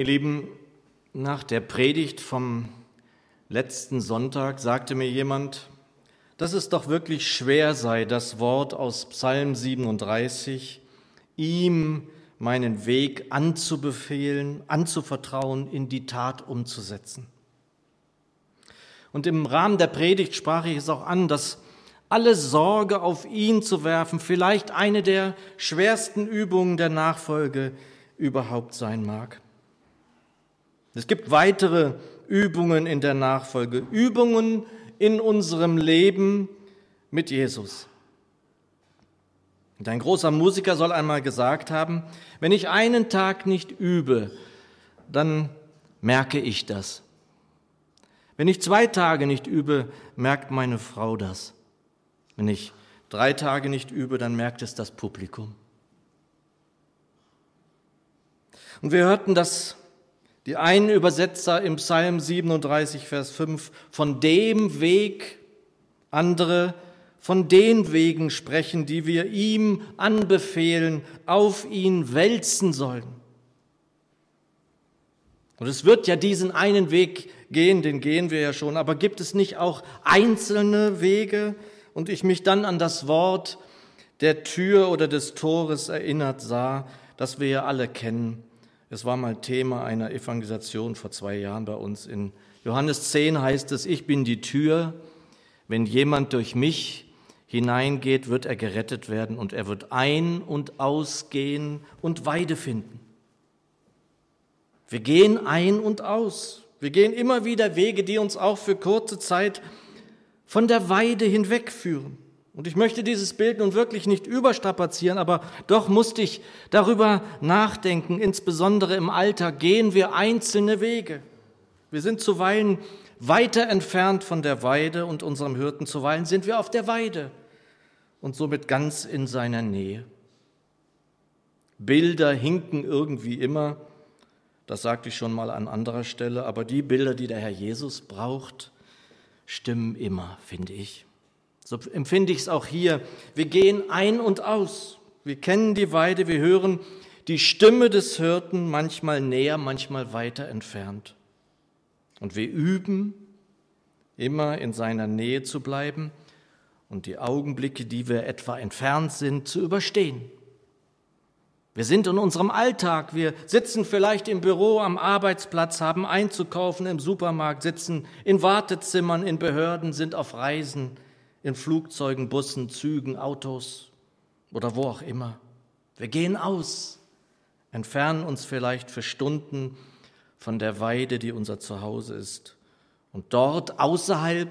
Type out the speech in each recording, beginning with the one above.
Ihr Lieben, nach der Predigt vom letzten Sonntag sagte mir jemand, dass es doch wirklich schwer sei, das Wort aus Psalm 37, ihm meinen Weg anzubefehlen, anzuvertrauen, in die Tat umzusetzen. Und im Rahmen der Predigt sprach ich es auch an, dass alle Sorge auf ihn zu werfen vielleicht eine der schwersten Übungen der Nachfolge überhaupt sein mag. Es gibt weitere Übungen in der Nachfolge, Übungen in unserem Leben mit Jesus. Und ein großer Musiker soll einmal gesagt haben, wenn ich einen Tag nicht übe, dann merke ich das. Wenn ich zwei Tage nicht übe, merkt meine Frau das. Wenn ich drei Tage nicht übe, dann merkt es das Publikum. Und wir hörten das, die einen Übersetzer im Psalm 37, Vers 5, von dem Weg, andere von den Wegen sprechen, die wir ihm anbefehlen, auf ihn wälzen sollen. Und es wird ja diesen einen Weg gehen, den gehen wir ja schon, aber gibt es nicht auch einzelne Wege? Und ich mich dann an das Wort der Tür oder des Tores erinnert sah, das wir ja alle kennen. Es war mal Thema einer Evangelisation vor zwei Jahren bei uns. In Johannes 10 heißt es, ich bin die Tür. Wenn jemand durch mich hineingeht, wird er gerettet werden und er wird ein- und ausgehen und Weide finden. Wir gehen ein und aus. Wir gehen immer wieder Wege, die uns auch für kurze Zeit von der Weide hinwegführen. Und ich möchte dieses Bild nun wirklich nicht überstrapazieren, aber doch musste ich darüber nachdenken, insbesondere im Alltag gehen wir einzelne Wege. Wir sind zuweilen weiter entfernt von der Weide und unserem Hirten, zuweilen sind wir auf der Weide und somit ganz in seiner Nähe. Bilder hinken irgendwie immer, das sagte ich schon mal an anderer Stelle, aber die Bilder, die der Herr Jesus braucht, stimmen immer, finde ich. So empfinde ich es auch hier. Wir gehen ein und aus. Wir kennen die Weide, wir hören die Stimme des Hirten manchmal näher, manchmal weiter entfernt. Und wir üben, immer in seiner Nähe zu bleiben und die Augenblicke, die wir etwa entfernt sind, zu überstehen. Wir sind in unserem Alltag, wir sitzen vielleicht im Büro, am Arbeitsplatz, haben einzukaufen im Supermarkt, sitzen in Wartezimmern, in Behörden, sind auf Reisen, in Flugzeugen, Bussen, Zügen, Autos oder wo auch immer. Wir gehen aus, entfernen uns vielleicht für Stunden von der Weide, die unser Zuhause ist. Und dort außerhalb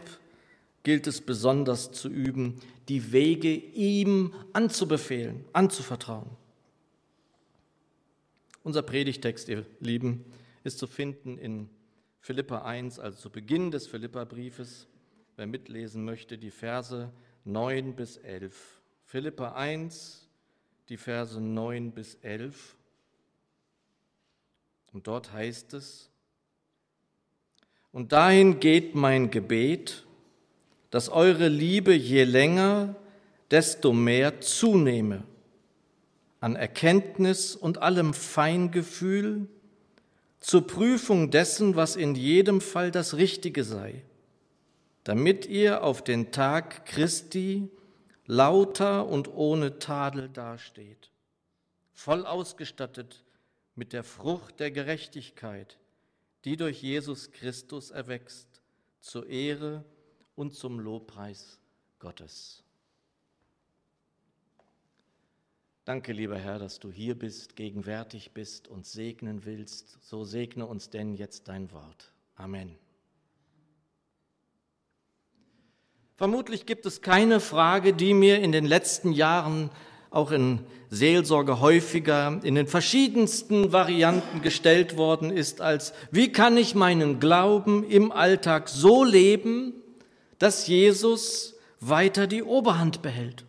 gilt es besonders zu üben, die Wege ihm anzubefehlen, anzuvertrauen. Unser Predigtext, ihr Lieben, ist zu finden in Philippa 1, also zu Beginn des Philippa-Briefes. Wer mitlesen möchte, die Verse 9 bis 11. Philippa 1, die Verse 9 bis 11. Und dort heißt es, und dahin geht mein Gebet, dass eure Liebe je länger, desto mehr zunehme an Erkenntnis und allem Feingefühl zur Prüfung dessen, was in jedem Fall das Richtige sei, damit ihr auf den Tag Christi lauter und ohne Tadel dasteht, voll ausgestattet mit der Frucht der Gerechtigkeit, die durch Jesus Christus erwächst, zur Ehre und zum Lobpreis Gottes. Danke, lieber Herr, dass du hier bist, gegenwärtig bist und segnen willst. So segne uns denn jetzt dein Wort. Amen. Vermutlich gibt es keine Frage, die mir in den letzten Jahren auch in Seelsorge häufiger in den verschiedensten Varianten gestellt worden ist, als wie kann ich meinen Glauben im Alltag so leben, dass Jesus weiter die Oberhand behält.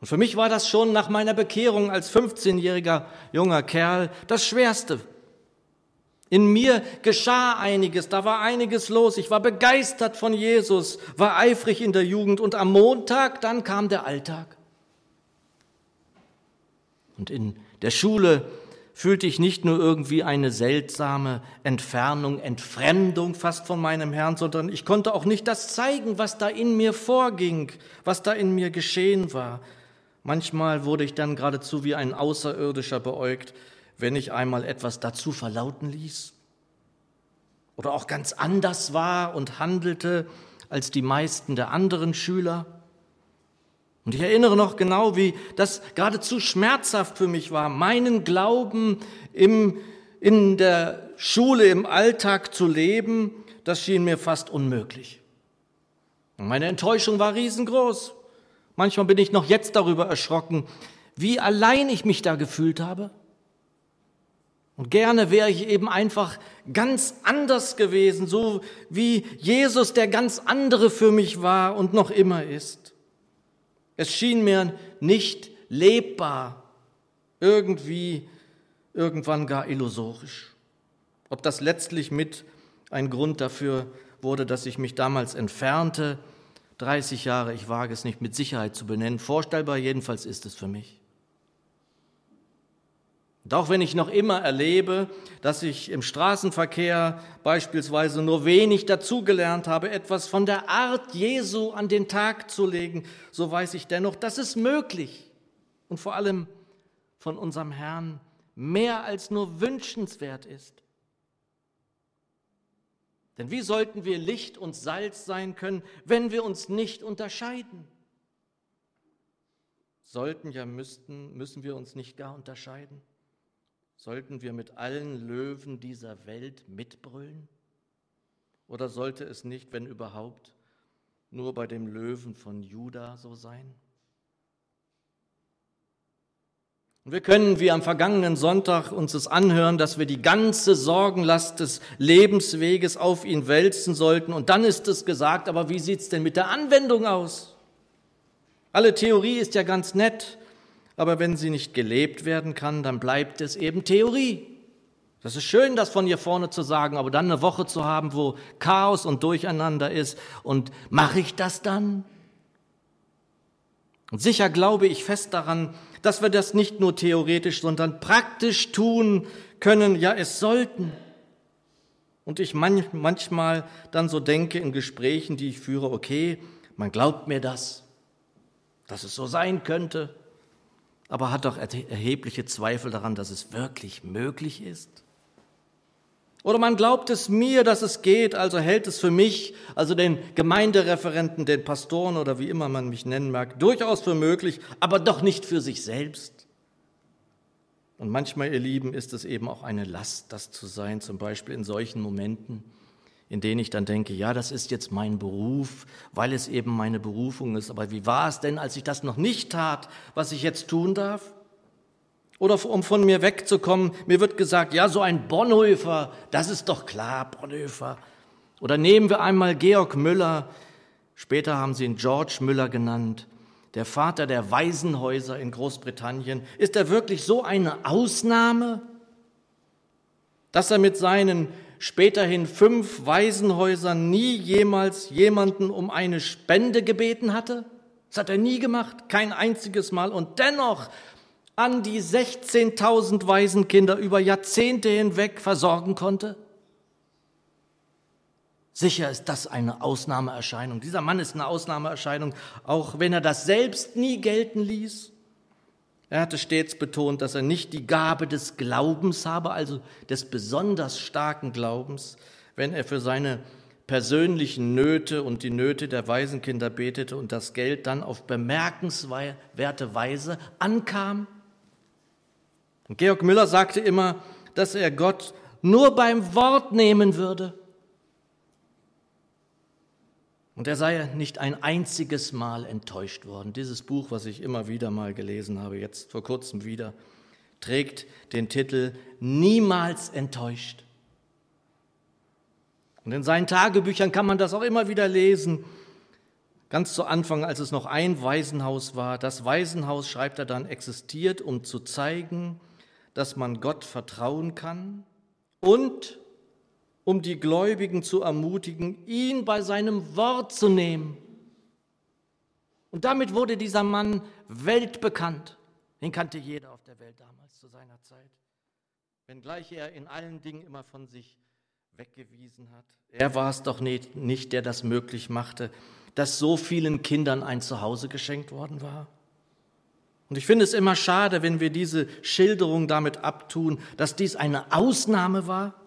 Und für mich war das schon nach meiner Bekehrung als 15-jähriger junger Kerl das Schwerste. In mir geschah einiges, da war einiges los. Ich war begeistert von Jesus, war eifrig in der Jugend und am Montag, dann kam der Alltag. Und in der Schule fühlte ich nicht nur irgendwie eine seltsame Entfernung, Entfremdung fast von meinem Herrn, sondern ich konnte auch nicht das zeigen, was da in mir vorging, was da in mir geschehen war. Manchmal wurde ich dann geradezu wie ein Außerirdischer beäugt, wenn ich einmal etwas dazu verlauten ließ oder auch ganz anders war und handelte als die meisten der anderen Schüler. Und ich erinnere noch genau, wie das geradezu schmerzhaft für mich war, meinen Glauben im, in der Schule, im Alltag zu leben, das schien mir fast unmöglich. Und meine Enttäuschung war riesengroß. Manchmal bin ich noch jetzt darüber erschrocken, wie allein ich mich da gefühlt habe. Und gerne wäre ich eben einfach ganz anders gewesen, so wie Jesus der ganz andere für mich war und noch immer ist. Es schien mir nicht lebbar, irgendwie, irgendwann gar illusorisch. Ob das letztlich mit ein Grund dafür wurde, dass ich mich damals entfernte, 30 Jahre, ich wage es nicht mit Sicherheit zu benennen, vorstellbar jedenfalls ist es für mich. Und auch wenn ich noch immer erlebe, dass ich im Straßenverkehr beispielsweise nur wenig dazugelernt habe, etwas von der Art Jesu an den Tag zu legen, so weiß ich dennoch, dass es möglich und vor allem von unserem Herrn mehr als nur wünschenswert ist. Denn wie sollten wir Licht und Salz sein können, wenn wir uns nicht unterscheiden? Sollten ja müssten, müssen wir uns nicht gar unterscheiden? Sollten wir mit allen Löwen dieser Welt mitbrüllen? Oder sollte es nicht, wenn überhaupt, nur bei dem Löwen von Juda so sein? Und wir können wie am vergangenen Sonntag uns es anhören, dass wir die ganze Sorgenlast des Lebensweges auf ihn wälzen sollten. Und dann ist es gesagt, aber wie sieht es denn mit der Anwendung aus? Alle Theorie ist ja ganz nett, aber wenn sie nicht gelebt werden kann, dann bleibt es eben Theorie. Das ist schön, das von hier vorne zu sagen, aber dann eine Woche zu haben, wo Chaos und Durcheinander ist. Und mache ich das dann? Und sicher glaube ich fest daran, dass wir das nicht nur theoretisch, sondern praktisch tun können. Ja, es sollten. Und ich manchmal dann so denke in Gesprächen, die ich führe, okay, man glaubt mir das, dass es so sein könnte aber hat doch erhebliche Zweifel daran, dass es wirklich möglich ist. Oder man glaubt es mir, dass es geht, also hält es für mich, also den Gemeindereferenten, den Pastoren oder wie immer man mich nennen mag, durchaus für möglich, aber doch nicht für sich selbst. Und manchmal, ihr Lieben, ist es eben auch eine Last, das zu sein, zum Beispiel in solchen Momenten, in denen ich dann denke, ja, das ist jetzt mein Beruf, weil es eben meine Berufung ist. Aber wie war es denn, als ich das noch nicht tat, was ich jetzt tun darf? Oder um von mir wegzukommen, mir wird gesagt, ja, so ein Bonhoeffer, das ist doch klar, Bonhoeffer. Oder nehmen wir einmal Georg Müller, später haben sie ihn George Müller genannt, der Vater der Waisenhäuser in Großbritannien. Ist er wirklich so eine Ausnahme, dass er mit seinen späterhin fünf Waisenhäusern nie jemals jemanden um eine Spende gebeten hatte? Das hat er nie gemacht, kein einziges Mal. Und dennoch an die 16.000 Waisenkinder über Jahrzehnte hinweg versorgen konnte? Sicher ist das eine Ausnahmeerscheinung. Dieser Mann ist eine Ausnahmeerscheinung, auch wenn er das selbst nie gelten ließ. Er hatte stets betont, dass er nicht die Gabe des Glaubens habe, also des besonders starken Glaubens, wenn er für seine persönlichen Nöte und die Nöte der Waisenkinder betete und das Geld dann auf bemerkenswerte Weise ankam. Und Georg Müller sagte immer, dass er Gott nur beim Wort nehmen würde. Und er sei nicht ein einziges Mal enttäuscht worden. Dieses Buch, was ich immer wieder mal gelesen habe, jetzt vor kurzem wieder, trägt den Titel Niemals enttäuscht. Und in seinen Tagebüchern kann man das auch immer wieder lesen. Ganz zu Anfang, als es noch ein Waisenhaus war, das Waisenhaus, schreibt er dann, existiert, um zu zeigen, dass man Gott vertrauen kann und um die Gläubigen zu ermutigen, ihn bei seinem Wort zu nehmen. Und damit wurde dieser Mann weltbekannt. Den kannte jeder auf der Welt damals zu seiner Zeit. wenngleich er in allen Dingen immer von sich weggewiesen hat. Er war es doch nicht, nicht, der das möglich machte, dass so vielen Kindern ein Zuhause geschenkt worden war. Und ich finde es immer schade, wenn wir diese Schilderung damit abtun, dass dies eine Ausnahme war.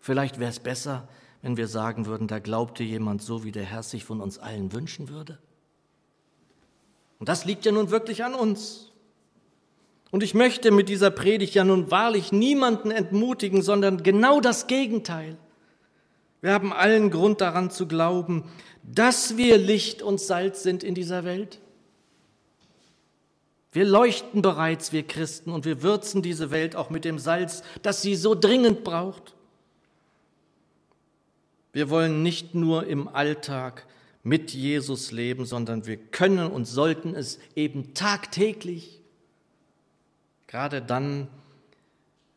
Vielleicht wäre es besser, wenn wir sagen würden, da glaubte jemand so, wie der Herr sich von uns allen wünschen würde. Und das liegt ja nun wirklich an uns. Und ich möchte mit dieser Predigt ja nun wahrlich niemanden entmutigen, sondern genau das Gegenteil. Wir haben allen Grund daran zu glauben, dass wir Licht und Salz sind in dieser Welt. Wir leuchten bereits, wir Christen, und wir würzen diese Welt auch mit dem Salz, das sie so dringend braucht. Wir wollen nicht nur im Alltag mit Jesus leben, sondern wir können und sollten es eben tagtäglich. Gerade dann,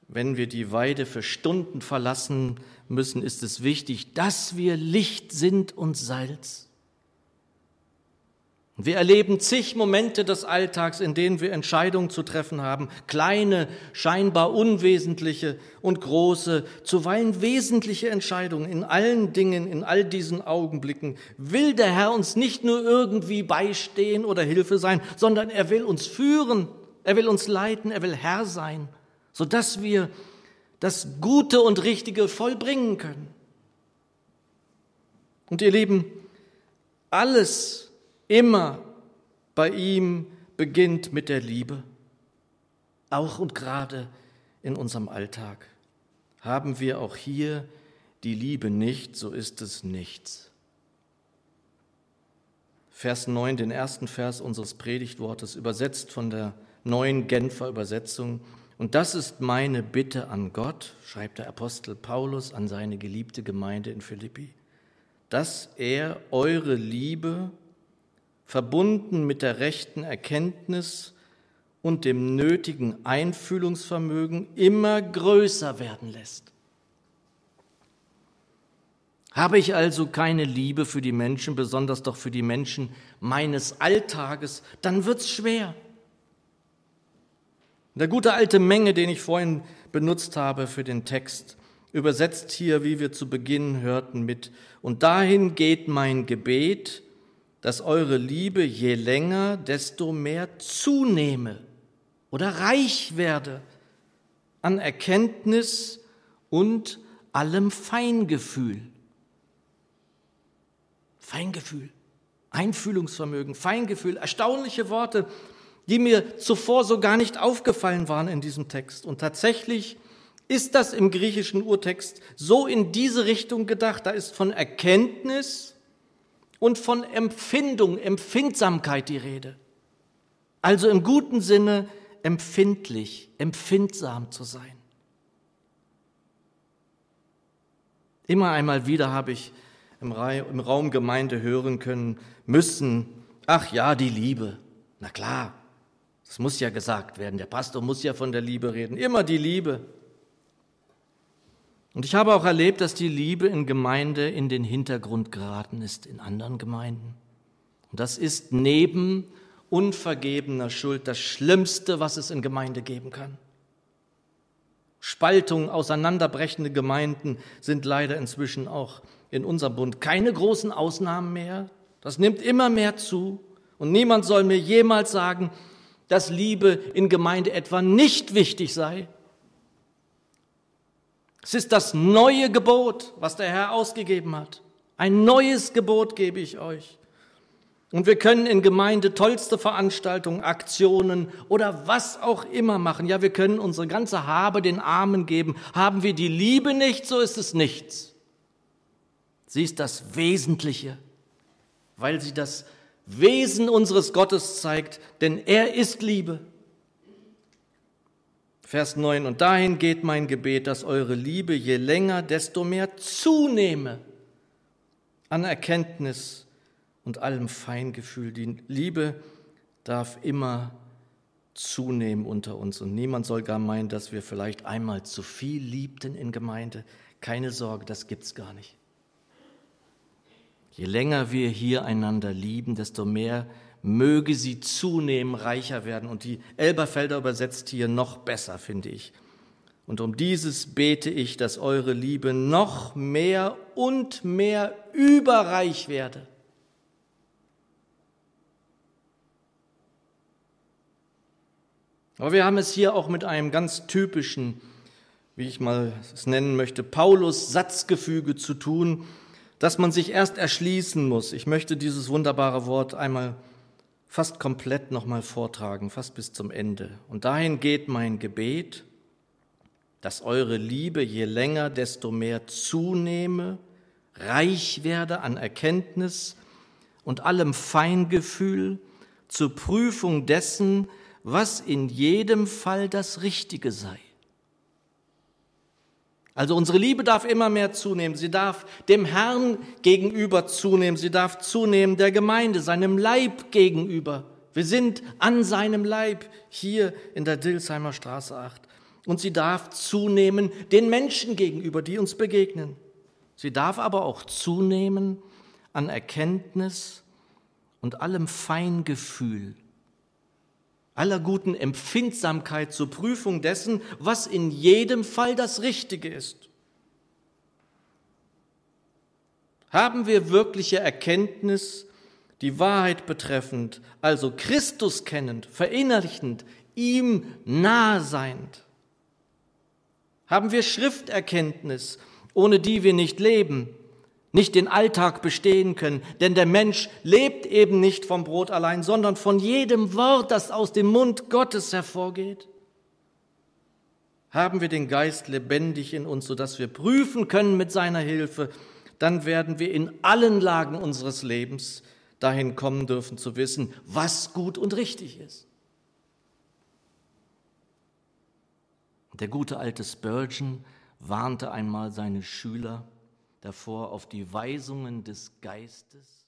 wenn wir die Weide für Stunden verlassen müssen, ist es wichtig, dass wir Licht sind und Salz. Wir erleben zig Momente des Alltags, in denen wir Entscheidungen zu treffen haben, kleine, scheinbar unwesentliche und große, zuweilen wesentliche Entscheidungen. In allen Dingen, in all diesen Augenblicken will der Herr uns nicht nur irgendwie beistehen oder Hilfe sein, sondern er will uns führen, er will uns leiten, er will Herr sein, sodass wir das Gute und Richtige vollbringen können. Und ihr Lieben, alles, immer bei ihm beginnt mit der Liebe. Auch und gerade in unserem Alltag. Haben wir auch hier die Liebe nicht, so ist es nichts. Vers 9, den ersten Vers unseres Predigtwortes, übersetzt von der neuen Genfer Übersetzung. Und das ist meine Bitte an Gott, schreibt der Apostel Paulus an seine geliebte Gemeinde in Philippi, dass er eure Liebe verbunden mit der rechten Erkenntnis und dem nötigen Einfühlungsvermögen immer größer werden lässt. Habe ich also keine Liebe für die Menschen, besonders doch für die Menschen meines Alltages, dann wird's schwer. Der gute alte Menge, den ich vorhin benutzt habe für den Text, übersetzt hier, wie wir zu Beginn hörten, mit, und dahin geht mein Gebet, dass eure Liebe je länger, desto mehr zunehme oder reich werde an Erkenntnis und allem Feingefühl. Feingefühl, Einfühlungsvermögen, Feingefühl, erstaunliche Worte, die mir zuvor so gar nicht aufgefallen waren in diesem Text. Und tatsächlich ist das im griechischen Urtext so in diese Richtung gedacht. Da ist von Erkenntnis und von Empfindung, Empfindsamkeit die Rede. Also im guten Sinne empfindlich, empfindsam zu sein. Immer einmal wieder habe ich im, Raum Gemeinde hören können müssen, ach ja, die Liebe. Na klar, das muss ja gesagt werden. Der Pastor muss ja von der Liebe reden. Immer die Liebe. Und ich habe auch erlebt, dass die Liebe in Gemeinde in den Hintergrund geraten ist, in anderen Gemeinden. Und das ist neben unvergebener Schuld das Schlimmste, was es in Gemeinde geben kann. Spaltung, auseinanderbrechende Gemeinden sind leider inzwischen auch in unserem Bund keine großen Ausnahmen mehr. Das nimmt immer mehr zu. Und niemand soll mir jemals sagen, dass Liebe in Gemeinde etwa nicht wichtig sei. Es ist das neue Gebot, was der Herr ausgegeben hat. Ein neues Gebot gebe ich euch. Und wir können in Gemeinde tollste Veranstaltungen, Aktionen oder was auch immer machen. Ja, wir können unsere ganze Habe den Armen geben. Haben wir die Liebe nicht, so ist es nichts. Sie ist das Wesentliche, weil sie das Wesen unseres Gottes zeigt, denn er ist Liebe. Vers 9, und dahin geht mein Gebet, dass eure Liebe je länger, desto mehr zunehme an Erkenntnis und allem Feingefühl. Die Liebe darf immer zunehmen unter uns und niemand soll gar meinen, dass wir vielleicht einmal zu viel liebten in Gemeinde. Keine Sorge, das gibt's gar nicht. Je länger wir hier einander lieben, desto mehr möge sie zunehmen, reicher werden. Und die Elberfelder übersetzt hier noch besser, finde ich. Und um dieses bete ich, dass eure Liebe noch mehr und mehr überreich werde. Aber wir haben es hier auch mit einem ganz typischen, wie ich mal es nennen möchte, Paulus-Satzgefüge zu tun, dass man sich erst erschließen muss. Ich möchte dieses wunderbare Wort einmal fast komplett nochmal vortragen, fast bis zum Ende. Und dahin geht mein Gebet, dass eure Liebe je länger, desto mehr zunehme, reich werde an Erkenntnis und allem Feingefühl zur Prüfung dessen, was in jedem Fall das Richtige sei. Also unsere Liebe darf immer mehr zunehmen. Sie darf dem Herrn gegenüber zunehmen. Sie darf zunehmen der Gemeinde, seinem Leib gegenüber. Wir sind an seinem Leib hier in der Dilsheimer Straße 8. Und sie darf zunehmen den Menschen gegenüber, die uns begegnen. Sie darf aber auch zunehmen an Erkenntnis und allem Feingefühl aller guten Empfindsamkeit zur Prüfung dessen, was in jedem Fall das Richtige ist. Haben wir wirkliche Erkenntnis, die Wahrheit betreffend, also Christus kennend, verinnerlichend, ihm nahe seiend? Haben wir Schrifterkenntnis, ohne die wir nicht leben? Nicht den Alltag bestehen können. Denn der Mensch lebt eben nicht vom Brot allein, sondern von jedem Wort, das aus dem Mund Gottes hervorgeht. Haben wir den Geist lebendig in uns, sodass wir prüfen können mit seiner Hilfe, dann werden wir in allen Lagen unseres Lebens dahin kommen dürfen zu wissen, was gut und richtig ist. Der gute alte Spurgeon warnte einmal seine Schüler, davor, auf die Weisungen des Geistes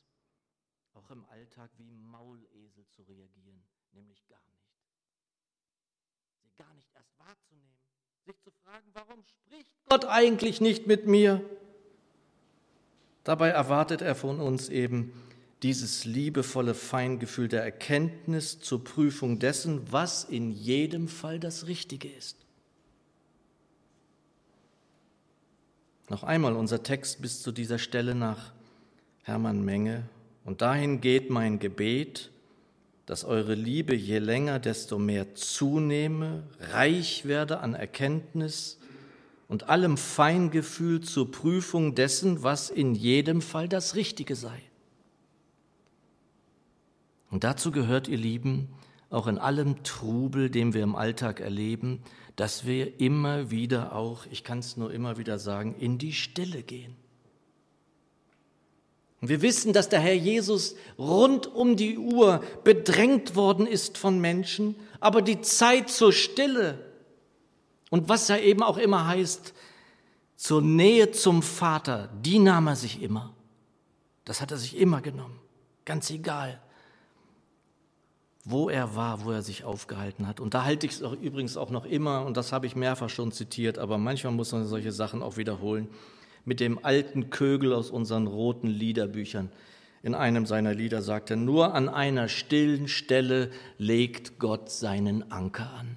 auch im Alltag wie Maulesel zu reagieren, nämlich gar nicht. Sie gar nicht erst wahrzunehmen, sich zu fragen, warum spricht Gott eigentlich nicht mit mir? Dabei erwartet er von uns eben dieses liebevolle Feingefühl der Erkenntnis zur Prüfung dessen, was in jedem Fall das Richtige ist. Noch einmal unser Text bis zu dieser Stelle nach Hermann Menge. Und dahin geht mein Gebet, dass eure Liebe je länger, desto mehr zunehme, reich werde an Erkenntnis und allem Feingefühl zur Prüfung dessen, was in jedem Fall das Richtige sei. Und dazu gehört, ihr Lieben, auch in allem Trubel, den wir im Alltag erleben, dass wir immer wieder auch, ich kann es nur immer wieder sagen, in die Stille gehen. Und wir wissen, dass der Herr Jesus rund um die Uhr bedrängt worden ist von Menschen, aber die Zeit zur Stille und was ja eben auch immer heißt, zur Nähe zum Vater, die nahm er sich immer. Das hat er sich immer genommen, ganz egal, wo er war, wo er sich aufgehalten hat. Und da halte ich es auch übrigens auch noch immer, und das habe ich mehrfach schon zitiert, aber manchmal muss man solche Sachen auch wiederholen, mit dem alten Kögel aus unseren roten Liederbüchern. In einem seiner Lieder sagt er, nur an einer stillen Stelle legt Gott seinen Anker an.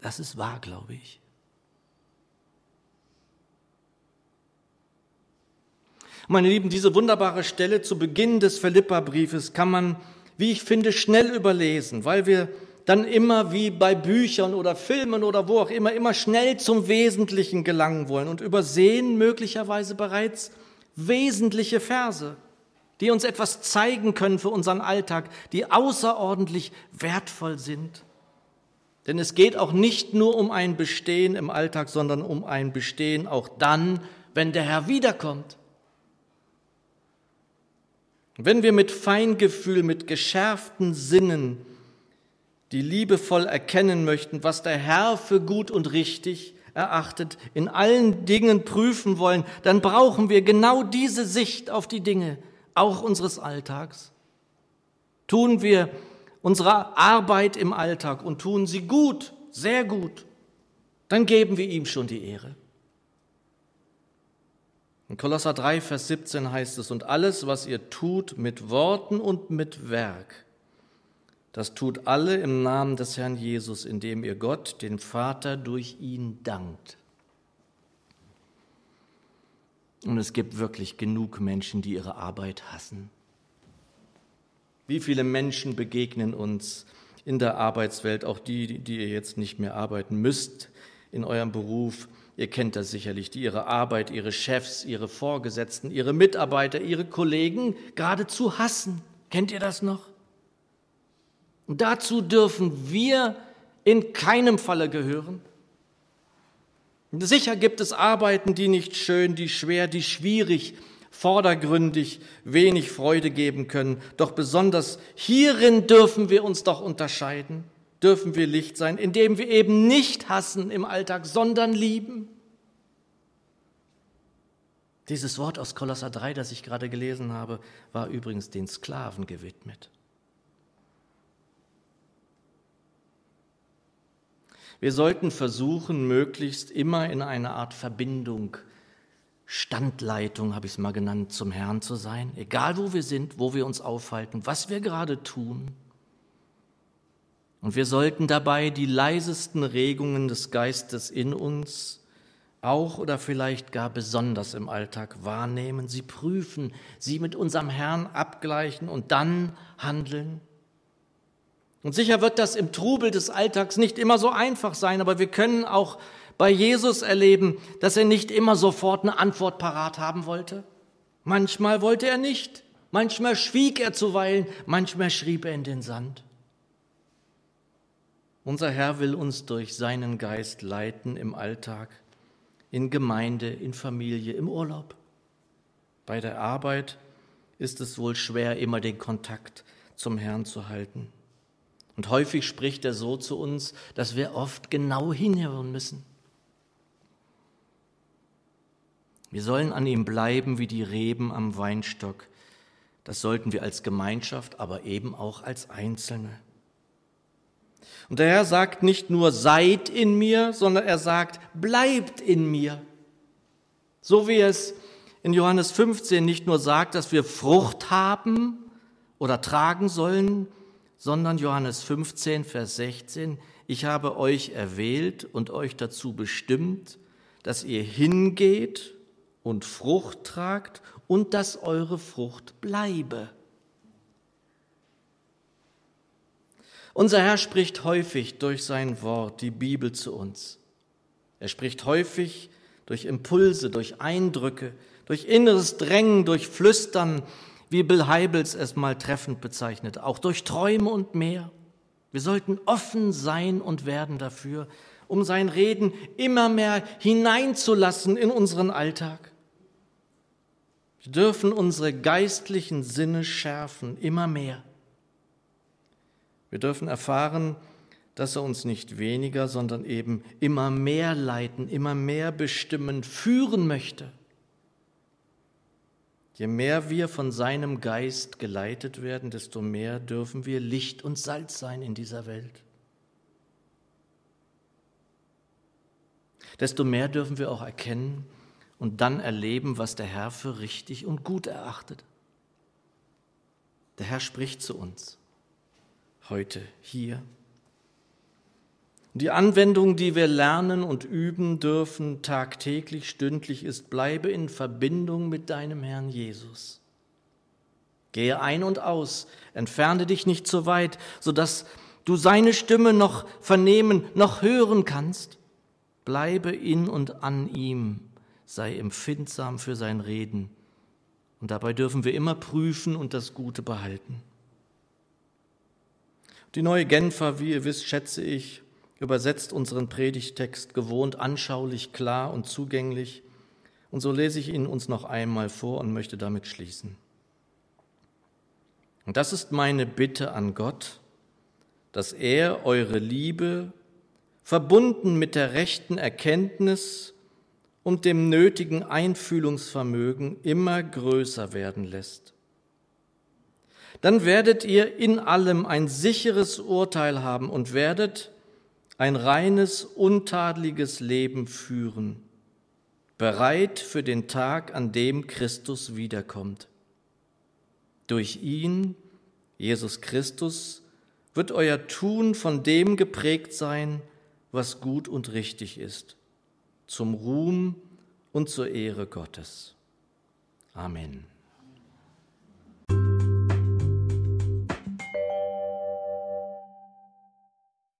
Das ist wahr, glaube ich. Meine Lieben, diese wunderbare Stelle zu Beginn des Philippa-Briefes kann man wie ich finde, schnell überlesen, weil wir dann immer wie bei Büchern oder Filmen oder wo auch immer, immer schnell zum Wesentlichen gelangen wollen und übersehen möglicherweise bereits wesentliche Verse, die uns etwas zeigen können für unseren Alltag, die außerordentlich wertvoll sind. Denn es geht auch nicht nur um ein Bestehen im Alltag, sondern um ein Bestehen auch dann, wenn der Herr wiederkommt. Wenn wir mit Feingefühl, mit geschärften Sinnen die liebevoll erkennen möchten, was der Herr für gut und richtig erachtet, in allen Dingen prüfen wollen, dann brauchen wir genau diese Sicht auf die Dinge, auch unseres Alltags. Tun wir unsere Arbeit im Alltag und tun sie gut, sehr gut, dann geben wir ihm schon die Ehre. In Kolosser 3, Vers 17 heißt es, und alles, was ihr tut mit Worten und mit Werk, das tut alle im Namen des Herrn Jesus, indem ihr Gott, den Vater, durch ihn dankt. Und es gibt wirklich genug Menschen, die ihre Arbeit hassen. Wie viele Menschen begegnen uns in der Arbeitswelt, auch die, die ihr jetzt nicht mehr arbeiten müsst in eurem Beruf. Ihr kennt das sicherlich, die ihre Arbeit, ihre Chefs, ihre Vorgesetzten, ihre Mitarbeiter, ihre Kollegen geradezu hassen. Kennt ihr das noch? Und dazu dürfen wir in keinem Falle gehören. Sicher gibt es Arbeiten, die nicht schön, die schwer, die schwierig, vordergründig wenig Freude geben können. Doch besonders hierin dürfen wir uns doch unterscheiden, dürfen wir Licht sein, indem wir eben nicht hassen im Alltag, sondern lieben. Dieses Wort aus Kolosser 3, das ich gerade gelesen habe, war übrigens den Sklaven gewidmet. Wir sollten versuchen, möglichst immer in einer Art Verbindung, Standleitung, habe ich es mal genannt, zum Herrn zu sein, egal wo wir sind, wo wir uns aufhalten, was wir gerade tun. Und wir sollten dabei die leisesten Regungen des Geistes in uns auch oder vielleicht gar besonders im Alltag wahrnehmen, sie prüfen, sie mit unserem Herrn abgleichen und dann handeln. Und sicher wird das im Trubel des Alltags nicht immer so einfach sein, aber wir können auch bei Jesus erleben, dass er nicht immer sofort eine Antwort parat haben wollte. Manchmal wollte er nicht, manchmal schwieg er zuweilen, manchmal schrieb er in den Sand. Unser Herr will uns durch seinen Geist leiten im Alltag, in Gemeinde, in Familie, im Urlaub. Bei der Arbeit ist es wohl schwer, immer den Kontakt zum Herrn zu halten. Und häufig spricht er so zu uns, dass wir oft genau hinhören müssen. Wir sollen an ihm bleiben wie die Reben am Weinstock. Das sollten wir als Gemeinschaft, aber eben auch als Einzelne. Und der Herr sagt nicht nur seid in mir, sondern er sagt bleibt in mir. So wie es in Johannes 15 nicht nur sagt, dass wir Frucht haben oder tragen sollen, sondern Johannes 15, Vers 16, ich habe euch erwählt und euch dazu bestimmt, dass ihr hingeht und Frucht tragt und dass eure Frucht bleibe. Unser Herr spricht häufig durch sein Wort, die Bibel zu uns. Er spricht häufig durch Impulse, durch Eindrücke, durch inneres Drängen, durch Flüstern, wie Bill Heibels es mal treffend bezeichnet, auch durch Träume und mehr. Wir sollten offen sein und werden dafür, um sein Reden immer mehr hineinzulassen in unseren Alltag. Wir dürfen unsere geistlichen Sinne schärfen, immer mehr. Wir dürfen erfahren, dass er uns nicht weniger, sondern eben immer mehr leiten, immer mehr bestimmen, führen möchte. Je mehr wir von seinem Geist geleitet werden, desto mehr dürfen wir Licht und Salz sein in dieser Welt. Desto mehr dürfen wir auch erkennen und dann erleben, was der Herr für richtig und gut erachtet. Der Herr spricht zu uns heute hier die Anwendung, die wir lernen und üben dürfen tagtäglich, stündlich ist, bleibe in Verbindung mit deinem Herrn Jesus. Gehe ein und aus, entferne dich nicht zu weit, sodass du seine Stimme noch vernehmen, noch hören kannst. Bleibe in und an ihm, sei empfindsam für sein Reden. Und dabei dürfen wir immer prüfen und das Gute behalten. Die neue Genfer, wie ihr wisst, schätze ich, übersetzt unseren Predigtext gewohnt anschaulich, klar und zugänglich. Und so lese ich ihn uns noch einmal vor und möchte damit schließen. Und das ist meine Bitte an Gott, dass er eure Liebe verbunden mit der rechten Erkenntnis und dem nötigen Einfühlungsvermögen immer größer werden lässt. Dann werdet ihr in allem ein sicheres Urteil haben und werdet ein reines, untadeliges Leben führen, bereit für den Tag, an dem Christus wiederkommt. Durch ihn, Jesus Christus, wird euer Tun von dem geprägt sein, was gut und richtig ist, zum Ruhm und zur Ehre Gottes. Amen.